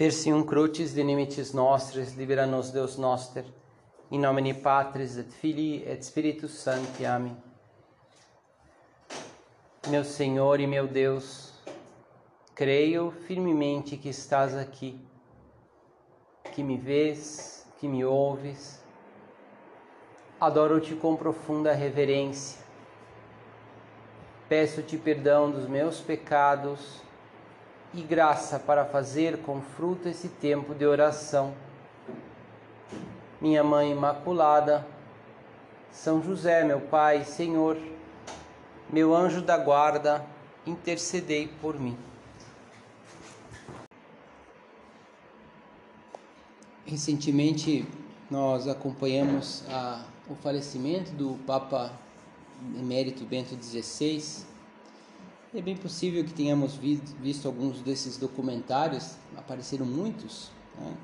Tertium crucis de nimicis nostris, libera nos Deus noster, in nomine Patris et Filii et Spiritus Sancti. Amém. Meu Senhor e meu Deus, creio firmemente que estás aqui, que me vês, que me ouves. Adoro-te com profunda reverência. Peço-te perdão dos meus pecados e graça para fazer com fruto esse tempo de oração. Minha Mãe Imaculada, São José, meu Pai, Senhor, meu anjo da guarda, intercedei por mim. Recentemente nós acompanhamos a, o falecimento do Papa Emérito Bento XVI é bem possível que tenhamos visto alguns desses documentários, apareceram muitos, né?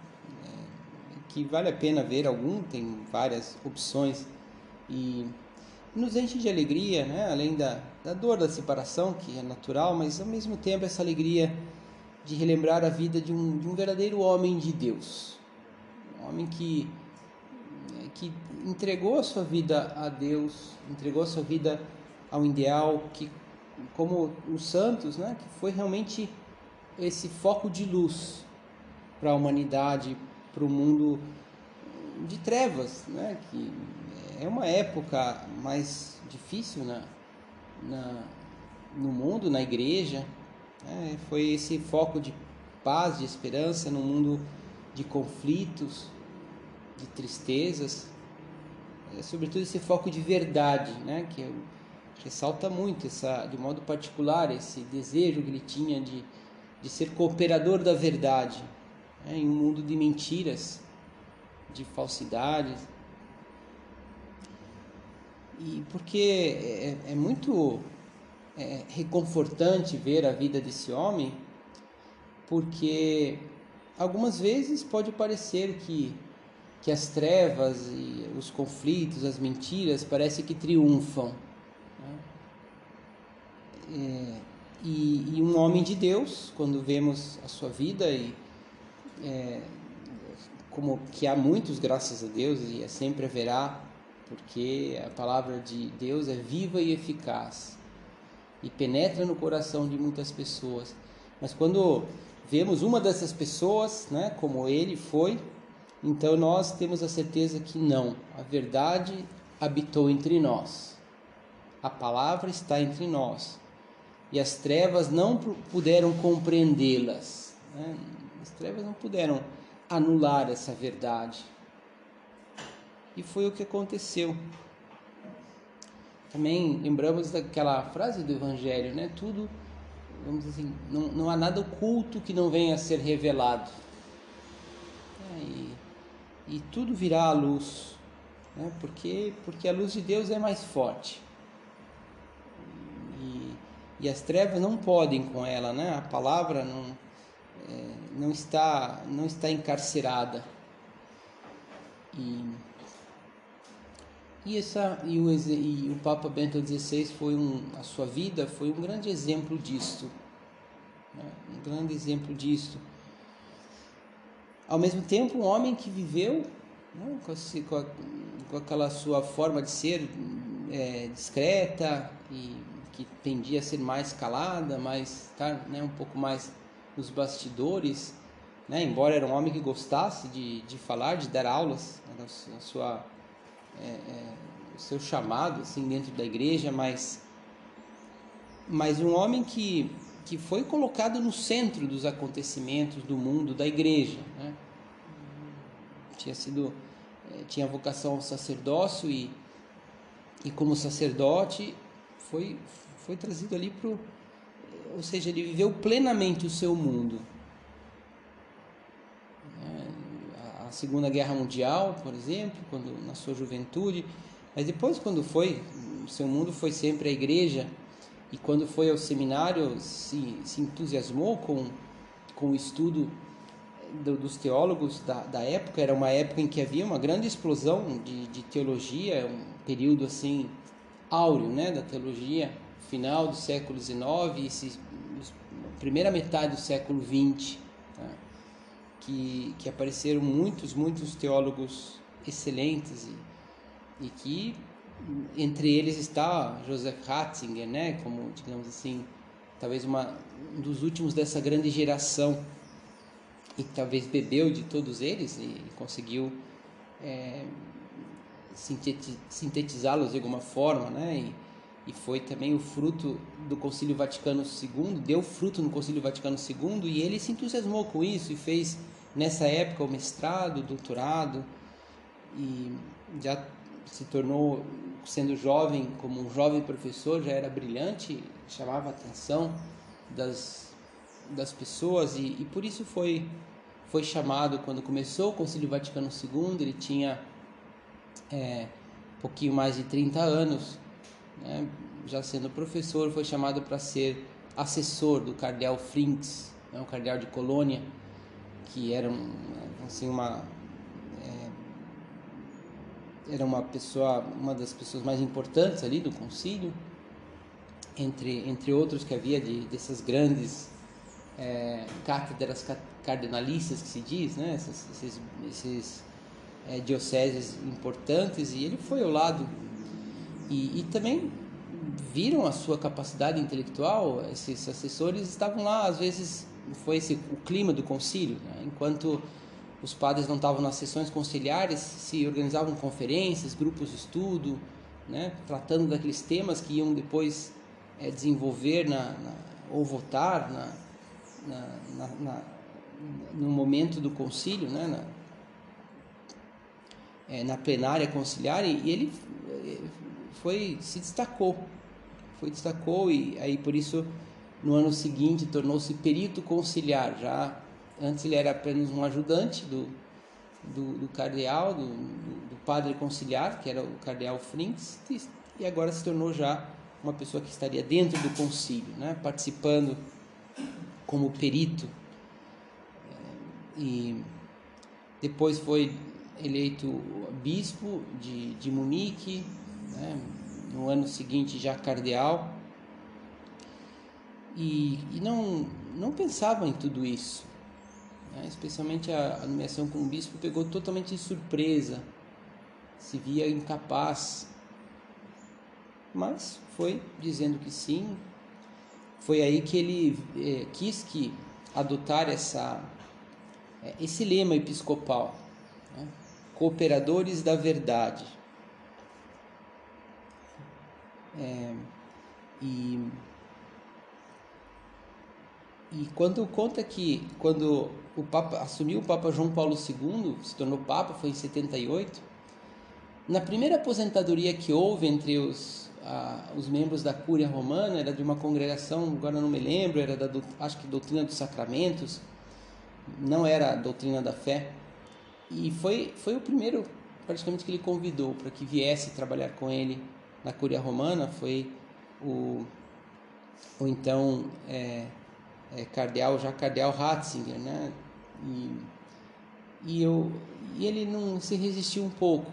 é, que vale a pena ver algum, tem várias opções e nos enche de alegria, né? além da, da dor da separação, que é natural, mas ao mesmo tempo essa alegria de relembrar a vida de um, de um verdadeiro homem de Deus, um homem que, que entregou a sua vida a Deus, entregou a sua vida ao ideal, que como os santos, né, que foi realmente esse foco de luz para a humanidade, para o mundo de trevas, né, que é uma época mais difícil na, na no mundo, na igreja. Né, foi esse foco de paz, de esperança no mundo de conflitos, de tristezas, é, sobretudo esse foco de verdade, né, que é ressalta muito essa, de modo particular esse desejo que ele tinha de, de ser cooperador da verdade né, em um mundo de mentiras, de falsidades. E porque é, é muito é, reconfortante ver a vida desse homem, porque algumas vezes pode parecer que, que as trevas e os conflitos, as mentiras, parece que triunfam é, e, e, um homem de Deus, quando vemos a sua vida e é, como que há muitos, graças a Deus, e é sempre haverá, porque a palavra de Deus é viva e eficaz e penetra no coração de muitas pessoas. Mas quando vemos uma dessas pessoas, né, como ele foi, então nós temos a certeza que não, a verdade habitou entre nós. A palavra está entre nós e as trevas não puderam compreendê-las. Né? As trevas não puderam anular essa verdade. E foi o que aconteceu. Também lembramos daquela frase do Evangelho, né? Tudo, vamos dizer assim, não, não há nada oculto que não venha a ser revelado. É, e, e tudo virá à luz, né? porque, porque a luz de Deus é mais forte e as trevas não podem com ela, né? A palavra não, é, não está não está encarcerada. E, e, essa, e, o, e o Papa Bento XVI foi um, a sua vida foi um grande exemplo disto, né? um grande exemplo disto. Ao mesmo tempo, um homem que viveu né? com, a, com, aquela sua forma de ser é, discreta e que tendia a ser mais calada, mais estar tá, né, um pouco mais nos bastidores, né, embora era um homem que gostasse de, de falar, de dar aulas, né, a sua, é, é, o seu chamado assim dentro da igreja, mas, mas um homem que, que foi colocado no centro dos acontecimentos do mundo da igreja, né? tinha sido é, tinha vocação ao sacerdócio e, e como sacerdote foi foi trazido ali para ou seja, ele viveu plenamente o seu mundo. É, a Segunda Guerra Mundial, por exemplo, quando na sua juventude, mas depois quando foi, o seu mundo foi sempre a igreja e quando foi ao seminário se, se entusiasmou com, com o estudo do, dos teólogos da, da época. Era uma época em que havia uma grande explosão de, de teologia, um período assim áureo, né, da teologia final do século XIX e primeira metade do século XX. Tá? que, que apareceram muitos, muitos teólogos excelentes e, e que entre eles está Joseph Ratzinger, né, como digamos assim, talvez uma, um dos últimos dessa grande geração e talvez bebeu de todos eles e conseguiu é, sintetizá-los de alguma forma, né? E, e foi também o fruto do Concílio Vaticano II, deu fruto no Concílio Vaticano II e ele se entusiasmou com isso e fez nessa época o mestrado, o doutorado e já se tornou sendo jovem, como um jovem professor, já era brilhante, chamava a atenção das, das pessoas e, e por isso foi foi chamado. Quando começou o Concílio Vaticano II, ele tinha é, um pouquinho mais de 30 anos, né, já sendo professor, foi chamado para ser assessor do cardeal Frinks, né, o cardeal de Colônia, que era um, assim uma é, era uma pessoa, uma das pessoas mais importantes ali do concílio, entre entre outros que havia de dessas grandes é, cátedras cardenalistas que se diz, né? Esses, esses, esses é, dioceses importantes e ele foi ao lado e, e também viram a sua capacidade intelectual. Esses assessores estavam lá, às vezes foi esse o clima do concílio, né? enquanto os padres não estavam nas sessões conciliares, se organizavam conferências, grupos de estudo, né? tratando daqueles temas que iam depois é, desenvolver na, na, ou votar na, na, no momento do concílio, né? na, é, plenária conciliar, e, ele foi se destacou, foi destacou e aí por isso no ano seguinte tornou-se perito conciliar. Já antes ele era apenas um ajudante do, do, do cardeal, do, do, padre conciliar, que era o cardeal Frinks, e agora se tornou já uma pessoa que estaria dentro do concílio, né, participando como perito. E depois foi eleito bispo de, de Munique, né, no ano seguinte já cardeal. E, e não, não pensava em tudo isso. Né, especialmente a, a nomeação como bispo pegou totalmente de surpresa, se via incapaz. Mas foi dizendo que sim, foi aí que ele é, quis que adotar essa, é, esse lema episcopal, né? cooperadores da verdade. É, e, e quando conta que quando o Papa assumiu o Papa João Paulo II, se tornou Papa, foi em 78, na primeira aposentadoria que houve entre os os membros da Cúria Romana, era de uma congregação, agora não me lembro, era da, acho que doutrina dos sacramentos, não era a doutrina da fé. E foi, foi o primeiro, praticamente, que ele convidou para que viesse trabalhar com ele na Cúria Romana, foi o, o então é, é, cardeal, já cardeal Ratzinger, né? E, e, eu, e ele não se resistiu um pouco,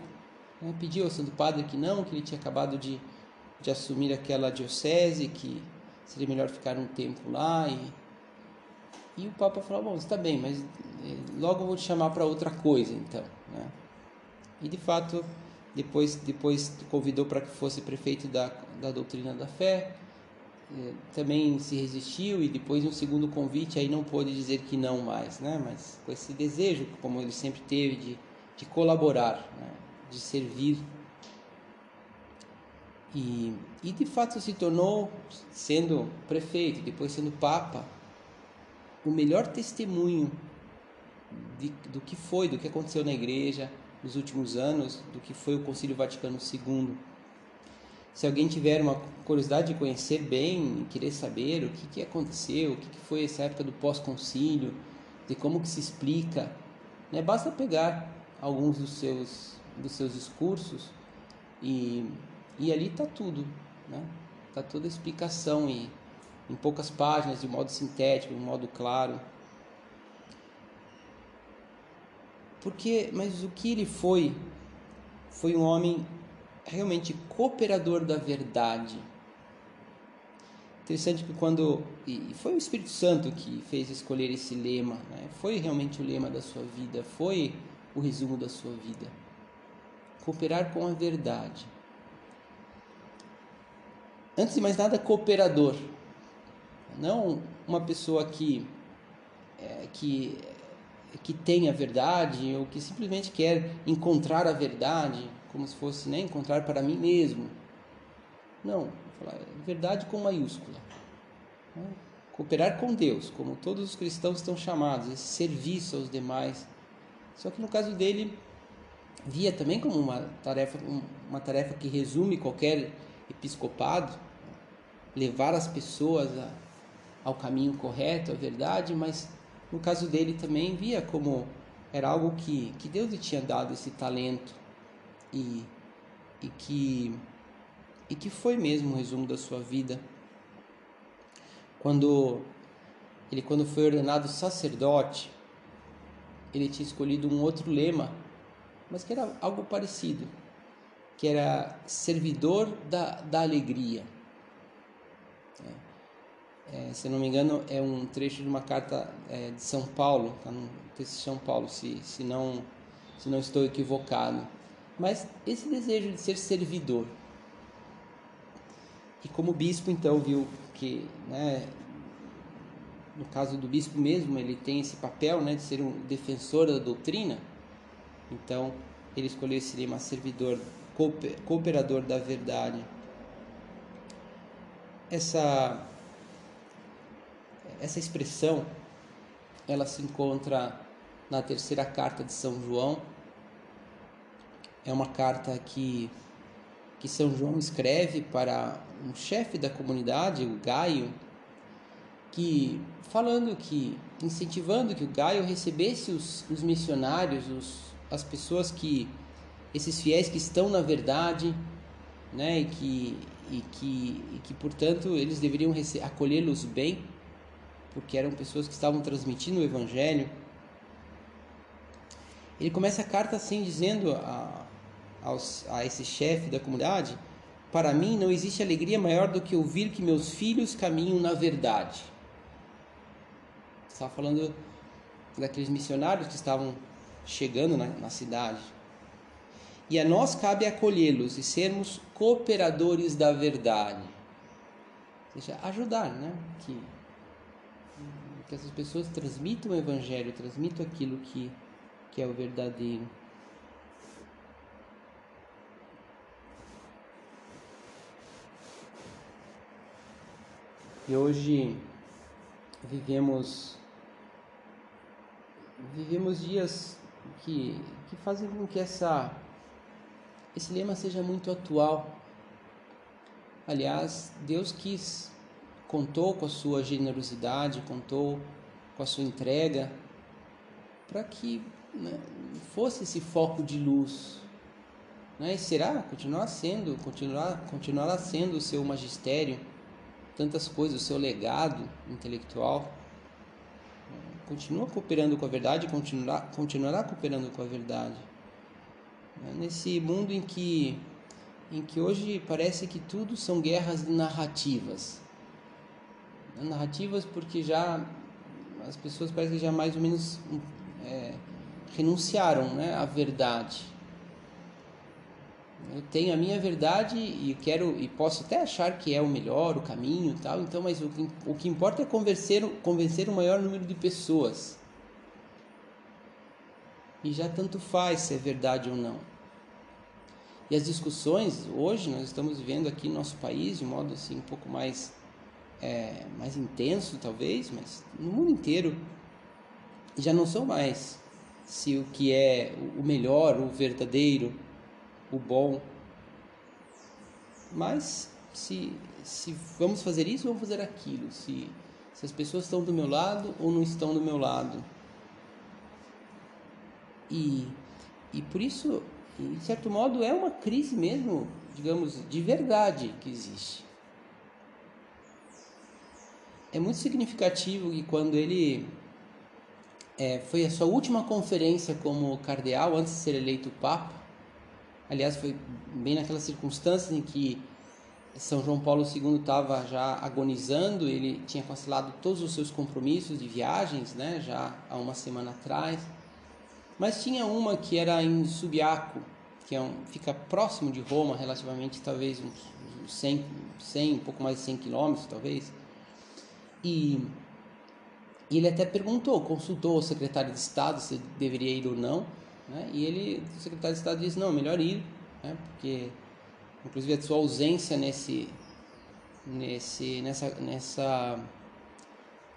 né? pediu ao Santo Padre que não, que ele tinha acabado de de assumir aquela diocese, que seria melhor ficar um tempo lá. E, e o Papa falou: Bom, está bem, mas eh, logo vou te chamar para outra coisa, então. Né? E de fato, depois, depois convidou para que fosse prefeito da, da doutrina da fé. Eh, também se resistiu e depois um segundo convite aí não pôde dizer que não mais, né? Mas com esse desejo, como ele sempre teve de, de colaborar, né? de servir e, e de fato se tornou, sendo prefeito, depois sendo papa, o melhor testemunho de, do que foi, do que aconteceu na igreja nos últimos anos, do que foi o Concílio Vaticano II. Se alguém tiver uma curiosidade de conhecer bem, querer saber o que, que aconteceu, o que, que foi essa época do pós-concílio, de como que se explica, né? basta pegar alguns dos seus, dos seus discursos e e ali está tudo, né? Está toda a explicação e em poucas páginas, de modo sintético, de modo claro. Porque, mas o que ele foi, foi um homem realmente cooperador da verdade. Interessante que quando e foi o Espírito Santo que fez escolher esse lema, né? foi realmente o lema da sua vida, foi o resumo da sua vida. Cooperar com a verdade. Antes de mais nada, cooperador, não uma pessoa que é, que que tem a verdade ou que simplesmente quer encontrar a verdade, como se fosse né, encontrar para mim mesmo. Não, verdade com maiúscula. Né? Cooperar com Deus, como todos os cristãos estão chamados, esse serviço aos demais. Só que no caso dele, via também como uma tarefa, uma tarefa que resume qualquer episcopado, levar as pessoas a, ao caminho correto, à verdade, mas no caso dele também via como era algo que, que Deus lhe tinha dado esse talento e, e que e que foi mesmo o resumo da sua vida. Quando ele quando foi ordenado sacerdote, ele tinha escolhido um outro lema, mas que era algo parecido, que era servidor da, da alegria. É, é, se não me engano, é um trecho de uma carta é, de São Paulo, está no texto de São Paulo, se, se, não, se não estou equivocado. Mas esse desejo de ser servidor, e como bispo, então, viu que, né, no caso do bispo mesmo, ele tem esse papel né, de ser um defensor da doutrina. Então, ele escolheu esse lema servidor, cooperador da verdade. Essa, essa expressão, ela se encontra na terceira carta de São João. É uma carta que que São João escreve para um chefe da comunidade, o Gaio, que falando que incentivando que o Gaio recebesse os, os missionários, os, as pessoas que esses fiéis que estão na verdade, né, e que e que, e que portanto eles deveriam acolhê-los bem, porque eram pessoas que estavam transmitindo o evangelho. Ele começa a carta assim dizendo a, aos, a esse chefe da comunidade: Para mim não existe alegria maior do que ouvir que meus filhos caminham na verdade. Estava falando daqueles missionários que estavam chegando na, na cidade. E a nós cabe acolhê-los e sermos cooperadores da verdade. Ou seja, ajudar, né? Que, que essas pessoas transmitam o evangelho, transmitam aquilo que, que é o verdadeiro. E hoje vivemos vivemos dias que, que fazem com que essa esse lema seja muito atual. Aliás, Deus quis, contou com a sua generosidade, contou com a sua entrega, para que né, fosse esse foco de luz. Né? E será, continuar sendo, continuar, continuará sendo o seu magistério tantas coisas, o seu legado intelectual. Continua cooperando com a verdade, continuará, continuará cooperando com a verdade. Nesse mundo em que, em que hoje parece que tudo são guerras narrativas. Narrativas porque já as pessoas parecem que já mais ou menos é, renunciaram né, à verdade eu tenho a minha verdade e quero e posso até achar que é o melhor, o caminho, tal. Então, mas o que, o que importa é convencer, convencer o maior número de pessoas. E já tanto faz se é verdade ou não. E as discussões hoje nós estamos vivendo aqui no nosso país de modo assim um pouco mais é, mais intenso talvez, mas no mundo inteiro já não são mais se o que é o melhor, o verdadeiro, o bom. Mas se, se vamos fazer isso, vamos fazer aquilo. Se, se as pessoas estão do meu lado ou não estão do meu lado. E, e por isso, de certo modo, é uma crise mesmo, digamos, de verdade que existe. É muito significativo que quando ele é, foi a sua última conferência como cardeal, antes de ser eleito papa, Aliás, foi bem naquelas circunstâncias em que São João Paulo II estava já agonizando, ele tinha cancelado todos os seus compromissos de viagens, né, já há uma semana atrás. Mas tinha uma que era em Subiaco, que é um, fica próximo de Roma, relativamente talvez uns 100, 100, um pouco mais de 100 quilômetros, talvez. E, e ele até perguntou, consultou o secretário de Estado se deveria ir ou não, né? E ele, o secretário de Estado disse não, melhor ir, né? Porque inclusive a sua ausência nesse nesse nessa nessa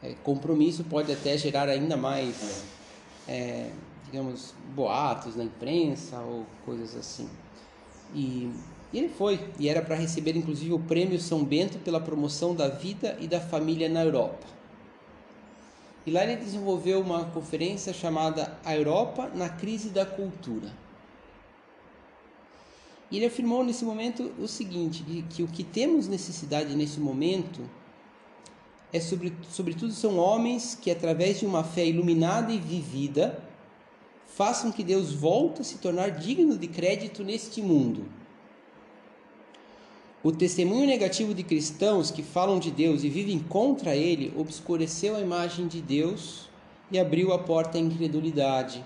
é, compromisso pode até gerar ainda mais é, digamos boatos na imprensa ou coisas assim e, ele foi e era para receber inclusive o prêmio São Bento pela promoção da vida e da família na Europa e lá ele desenvolveu uma conferência chamada A Europa na crise da cultura e ele afirmou nesse momento o seguinte, que o que temos necessidade nesse momento é sobre, sobretudo são homens que através de uma fé iluminada e vivida façam que Deus volte a se tornar digno de crédito neste mundo. O testemunho negativo de cristãos que falam de Deus e vivem contra ele obscureceu a imagem de Deus e abriu a porta à incredulidade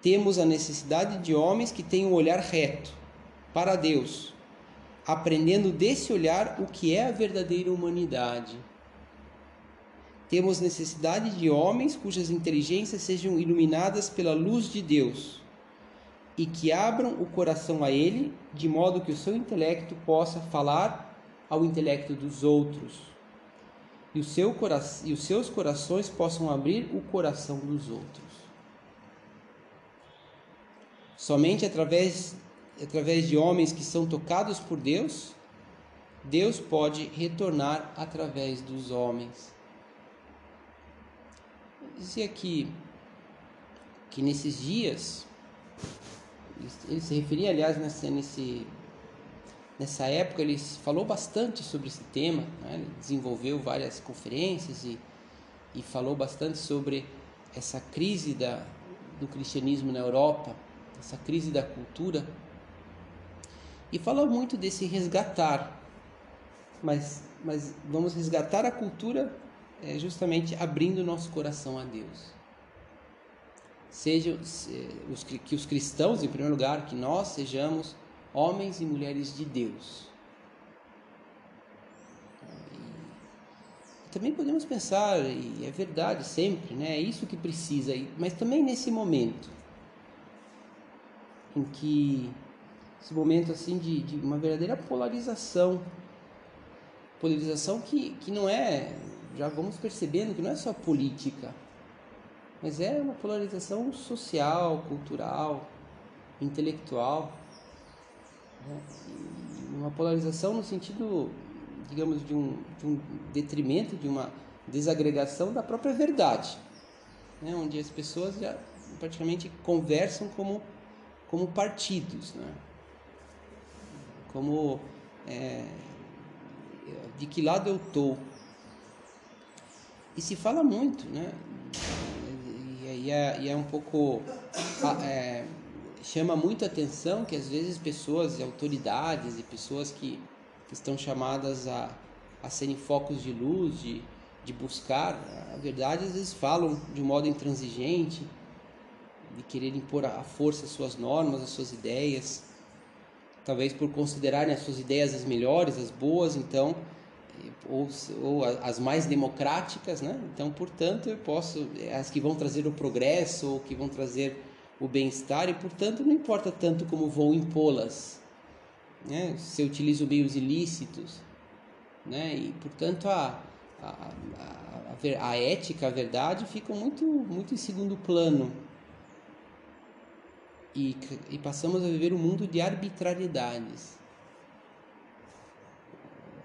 temos a necessidade de homens que tenham um olhar reto para Deus, aprendendo desse olhar o que é a verdadeira humanidade. Temos necessidade de homens cujas inteligências sejam iluminadas pela luz de Deus e que abram o coração a Ele, de modo que o seu intelecto possa falar ao intelecto dos outros e, o seu e os seus corações possam abrir o coração dos outros. Somente através, através de homens que são tocados por Deus, Deus pode retornar através dos homens. Dizia aqui que nesses dias, ele se referia, aliás, nessa, nesse, nessa época, ele falou bastante sobre esse tema, né? desenvolveu várias conferências e, e falou bastante sobre essa crise da, do cristianismo na Europa essa crise da cultura. E fala muito desse resgatar, mas, mas vamos resgatar a cultura é, justamente abrindo nosso coração a Deus. Seja os, que os cristãos, em primeiro lugar, que nós sejamos homens e mulheres de Deus. E também podemos pensar, e é verdade sempre, né? é isso que precisa, mas também nesse momento em que esse momento assim de, de uma verdadeira polarização, polarização que, que não é, já vamos percebendo que não é só política, mas é uma polarização social, cultural, intelectual, né? uma polarização no sentido, digamos, de um, de um detrimento, de uma desagregação da própria verdade, né? onde as pessoas já praticamente conversam como como partidos, né? como é, de que lado eu estou. E se fala muito, né? E, é, e é, um pouco. É, chama muito atenção que às vezes pessoas, autoridades e pessoas que, que estão chamadas a, a serem focos de luz, de, de buscar a verdade, às vezes falam de um modo intransigente de querer impor à força as suas normas, as suas ideias, talvez por considerarem as suas ideias as melhores, as boas, então, ou, ou as mais democráticas, né? Então, portanto, eu posso, as que vão trazer o progresso ou que vão trazer o bem-estar, e portanto, não importa tanto como vou impô-las, né? Se eu utilizo meios ilícitos, né? E, portanto, a, a, a, a, ética, a verdade ficam muito, muito em segundo plano e, e passamos a viver um mundo de arbitrariedades.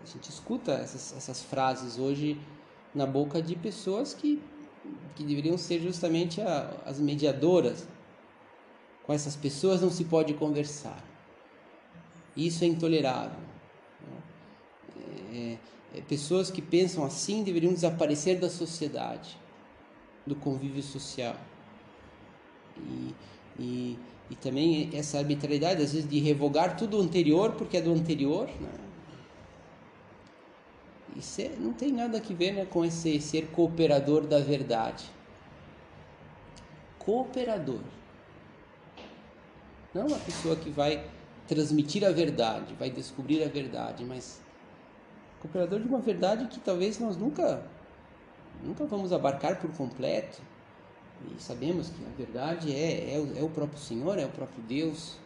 A gente escuta essas, essas frases hoje na boca de pessoas que, que deveriam ser justamente a, as mediadoras. Com essas pessoas não se pode conversar. Isso é intolerável. É, é, pessoas que pensam assim deveriam desaparecer da sociedade, do convívio social. E, e e também essa arbitrariedade, às vezes, de revogar tudo o anterior porque é do anterior. Né? É, não tem nada a ver né, com esse ser cooperador da verdade. Cooperador. Não uma pessoa que vai transmitir a verdade, vai descobrir a verdade, mas cooperador de uma verdade que talvez nós nunca nunca vamos abarcar por completo. E sabemos que a verdade é, é, é o próprio Senhor, é o próprio Deus.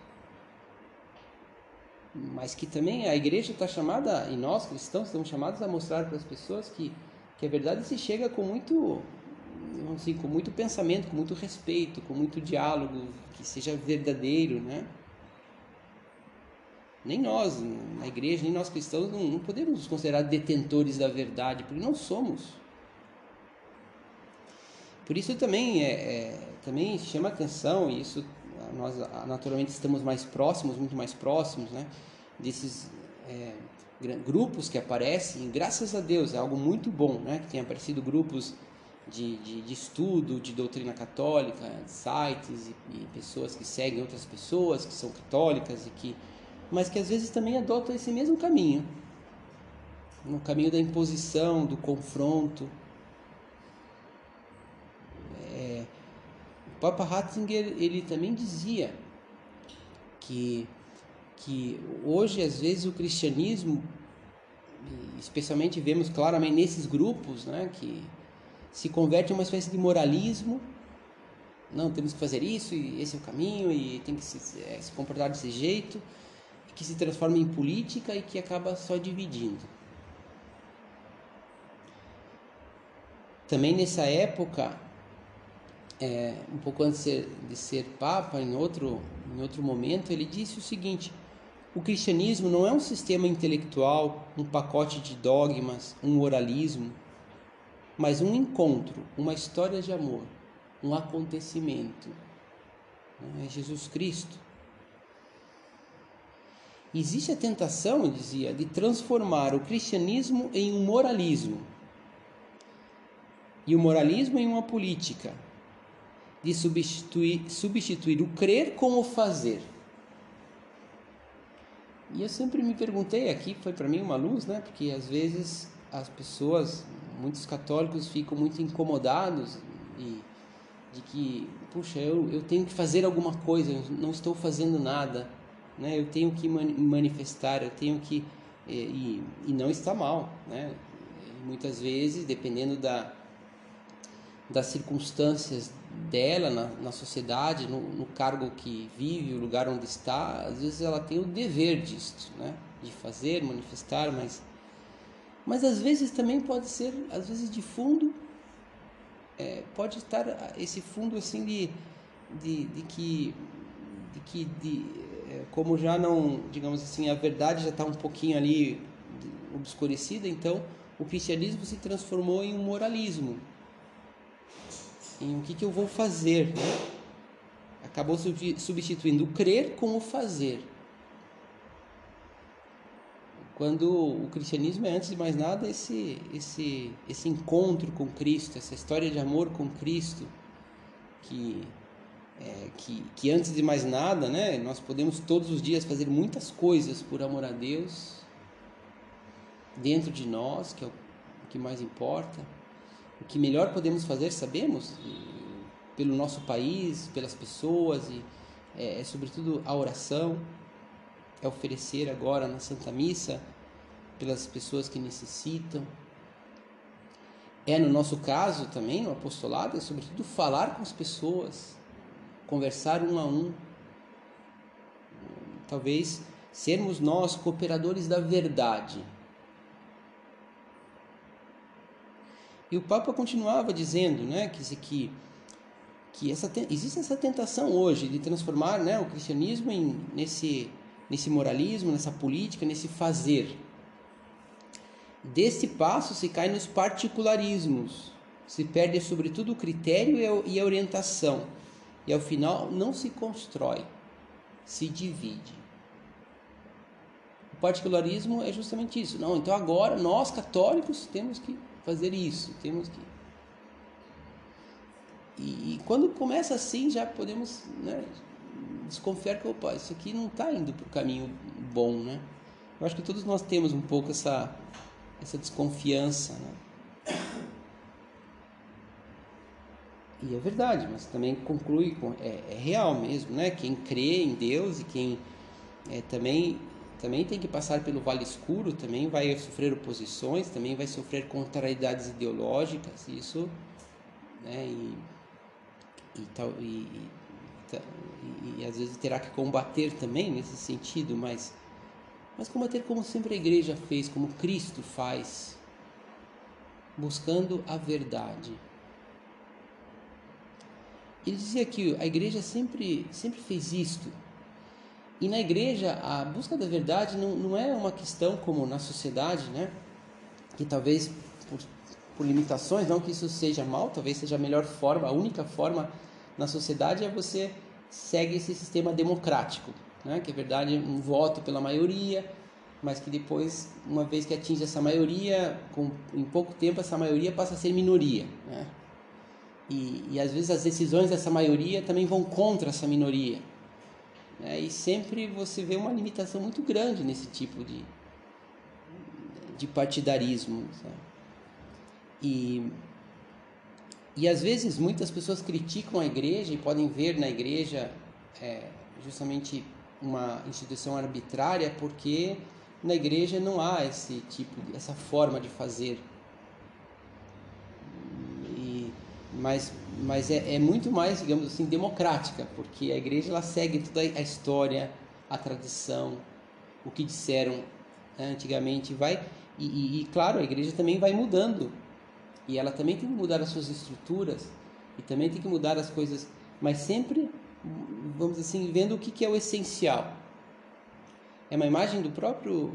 Mas que também a igreja está chamada, e nós cristãos estamos chamados a mostrar para as pessoas que, que a verdade se chega com muito, assim, com muito pensamento, com muito respeito, com muito diálogo, que seja verdadeiro, né? Nem nós, na igreja, nem nós cristãos, não, não podemos nos considerar detentores da verdade, porque não somos. Por isso também é, é também chama atenção e isso nós naturalmente estamos mais próximos, muito mais próximos, né? Desses é, grupos que aparecem, graças a Deus é algo muito bom, né? Que tem aparecido grupos de, de, de estudo de doutrina católica, sites e, e pessoas que seguem outras pessoas que são católicas e que mas que às vezes também adotam esse mesmo caminho no caminho da imposição, do confronto. É, o Papa Ratzinger ele também dizia que, que hoje às vezes o cristianismo, especialmente vemos claramente nesses grupos, né, que se converte em uma espécie de moralismo. Não, temos que fazer isso e esse é o caminho e tem que se, é, se comportar desse jeito que se transforma em política e que acaba só dividindo. Também nessa época, é, um pouco antes de ser, de ser papa, em outro, em outro momento, ele disse o seguinte: o cristianismo não é um sistema intelectual, um pacote de dogmas, um oralismo, mas um encontro, uma história de amor, um acontecimento. É Jesus Cristo. Existe a tentação, dizia, de transformar o cristianismo em um moralismo e o moralismo em uma política, de substituir, substituir o crer com o fazer. E eu sempre me perguntei aqui, foi para mim uma luz, né? Porque às vezes as pessoas, muitos católicos ficam muito incomodados e de que, puxa, eu, eu tenho que fazer alguma coisa, eu não estou fazendo nada né? Eu tenho que manifestar, eu tenho que e, e não está mal, né? muitas vezes, dependendo da das circunstâncias dela na, na sociedade, no, no, cargo que vive, o lugar onde está, às vezes ela tem o dever disto, né? De fazer, manifestar, mas mas às vezes também pode ser, às vezes de fundo, é, pode estar esse fundo assim de, de, de que de que de, é, como já não, digamos assim, a verdade já está um pouquinho ali obscurecida, então o cristianismo se transformou em um moralismo, em o que, que eu vou fazer, né? Acabou substituindo o crer com o fazer. Quando o cristianismo é antes de mais nada esse esse esse encontro com Cristo, essa história de amor com Cristo que é, que, que antes de mais nada, né, nós podemos todos os dias fazer muitas coisas por amor a Deus, dentro de nós, que é o que mais importa. O que melhor podemos fazer, sabemos, pelo nosso país, pelas pessoas, e é, é sobretudo a oração, é oferecer agora na Santa Missa pelas pessoas que necessitam. É no nosso caso também, no apostolado, é sobretudo falar com as pessoas, conversar um a um. Talvez sermos nós cooperadores da verdade. E o Papa continuava dizendo né, que, que, que essa, existe essa tentação hoje de transformar né, o cristianismo em, nesse, nesse moralismo, nessa política, nesse fazer. Desse passo se cai nos particularismos, se perde sobretudo o critério e a orientação e ao final não se constrói, se divide. O particularismo é justamente isso. Não, então agora nós católicos temos que fazer isso, temos que. E, e quando começa assim, já podemos né, desconfiar que opa, isso aqui não está indo para o caminho bom, né? Eu acho que todos nós temos um pouco essa essa desconfiança, né? E é verdade, mas também conclui com é, é real mesmo, né? Quem crê em Deus e quem é, também também tem que passar pelo vale escuro, também vai sofrer oposições, também vai sofrer contrariedades ideológicas, isso, né? E, e, tal, e, e, e, às vezes terá que combater também nesse sentido, mas mas combater como sempre a igreja fez, como Cristo faz, buscando a verdade ele dizia que a igreja sempre, sempre fez isto. E na igreja, a busca da verdade não, não é uma questão como na sociedade, né? Que talvez por, por limitações, não que isso seja mal, talvez seja a melhor forma, a única forma na sociedade é você segue esse sistema democrático, né? Que é verdade um voto pela maioria, mas que depois, uma vez que atinge essa maioria, com, em pouco tempo essa maioria passa a ser minoria, né? E, e às vezes as decisões dessa maioria também vão contra essa minoria. Né? E sempre você vê uma limitação muito grande nesse tipo de, de partidarismo. Sabe? E, e às vezes muitas pessoas criticam a igreja e podem ver na igreja é, justamente uma instituição arbitrária porque na igreja não há esse tipo, essa forma de fazer mas, mas é, é, muito mais, digamos assim, democrática, porque a igreja ela segue toda a história, a tradição, o que disseram né, antigamente, vai e, e, e, claro, a igreja também vai mudando e ela também tem que mudar as suas estruturas e também tem que mudar as coisas, mas sempre, vamos assim, vendo o que, que é o essencial. É uma imagem do próprio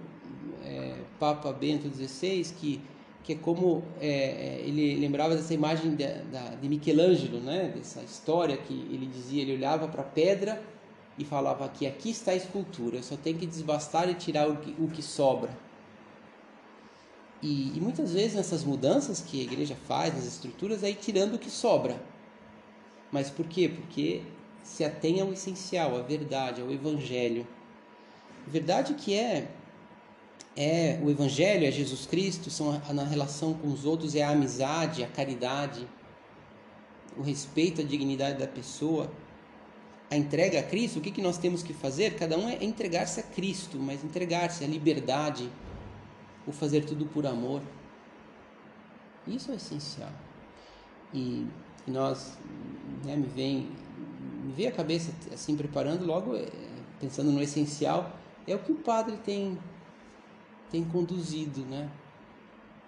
é, Papa Bento XVI que que é como é, é, ele lembrava dessa imagem de, de Michelangelo, né? dessa história que ele dizia, ele olhava para a pedra e falava que aqui está a escultura, eu só tenho que desbastar e tirar o que, o que sobra. E, e, muitas vezes nessas mudanças que a igreja faz, nas estruturas, é ir tirando o que sobra. Mas por quê? Porque se atém ao essencial, à verdade, ao evangelho. Verdade que é é o Evangelho, é Jesus Cristo, são a, na relação com os outros, é a amizade, a caridade, o respeito à dignidade da pessoa, a entrega a Cristo. O que, que nós temos que fazer? Cada um é entregar-se a Cristo, mas entregar-se à liberdade, o fazer tudo por amor. Isso é essencial. E, e nós, né, me vem, me vem a cabeça assim preparando logo, é, pensando no essencial, é o que o padre tem tem conduzido, né?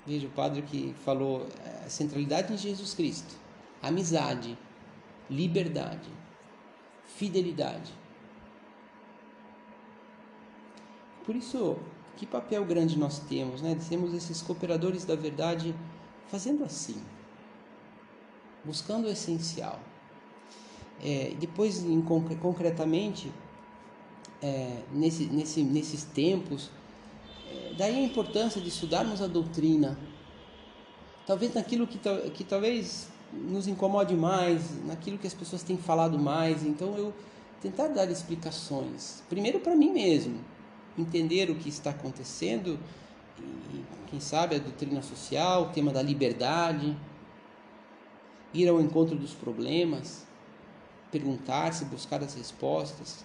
Veja o padre que falou a centralidade em Jesus Cristo, amizade, liberdade, fidelidade. Por isso, que papel grande nós temos, né? Temos esses cooperadores da verdade fazendo assim, buscando o essencial. É, depois, em, concretamente, é, nesse, nesse, nesses tempos, daí a importância de estudarmos a doutrina. Talvez naquilo que, que talvez nos incomode mais, naquilo que as pessoas têm falado mais. Então eu tentar dar explicações. Primeiro para mim mesmo, entender o que está acontecendo e quem sabe a doutrina social, o tema da liberdade, ir ao encontro dos problemas, perguntar-se, buscar as respostas.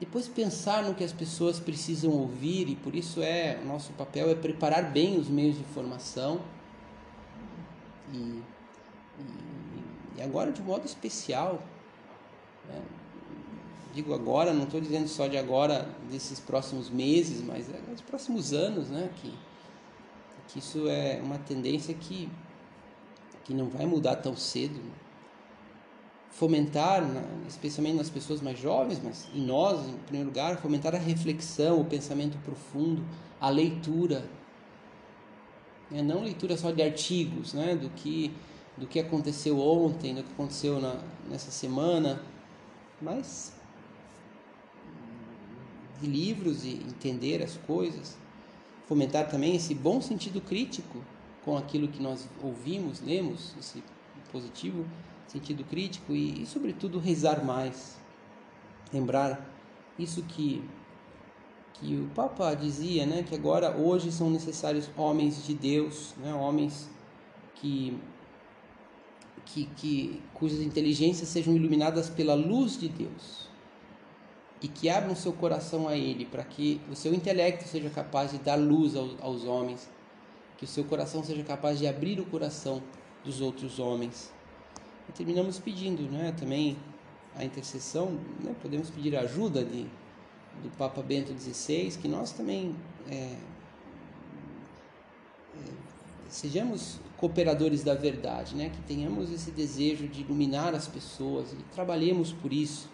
Depois pensar no que as pessoas precisam ouvir e por isso é o nosso papel é preparar bem os meios de formação e, e, e agora de modo especial né? digo agora não estou dizendo só de agora desses próximos meses mas é dos próximos anos né que que isso é uma tendência que que não vai mudar tão cedo né? Fomentar, especialmente nas pessoas mais jovens, mas em nós, em primeiro lugar, fomentar a reflexão, o pensamento profundo, a leitura. É, não leitura só de artigos, né, do que do que aconteceu ontem, do que aconteceu na, nessa semana, mas de livros e entender as coisas, fomentar também esse bom sentido crítico com aquilo que nós ouvimos, lemos, esse positivo sentido crítico e, e sobretudo, rezar mais. lembrar isso que que o Papa dizia, né, que agora hoje são necessários homens de Deus, né, homens que, que, que cujas inteligências sejam iluminadas pela luz de Deus e que abram seu coração a Ele, para que o seu intelecto seja capaz de dar luz aos, aos homens, que o seu coração seja capaz de abrir o coração dos outros homens. E terminamos pedindo, né, também a intercessão, né, podemos pedir ajuda de do Papa Bento XVI, que nós também é, é, sejamos cooperadores da verdade, né? que tenhamos esse desejo de iluminar as pessoas e trabalhemos por isso.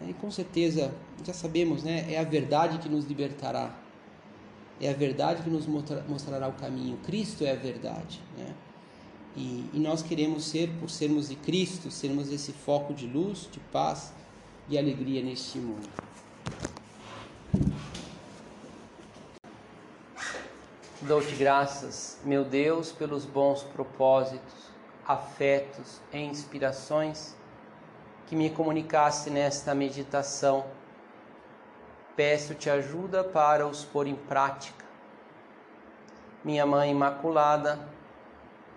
E com certeza, já sabemos, né? é a verdade que nos libertará, é a verdade que nos mostrará o caminho. Cristo é a verdade. Né? E, e nós queremos ser, por sermos de Cristo, sermos esse foco de luz, de paz e alegria neste mundo. Dou-te graças, meu Deus, pelos bons propósitos, afetos e inspirações que me comunicaste nesta meditação. Peço-te ajuda para os pôr em prática. Minha Mãe Imaculada,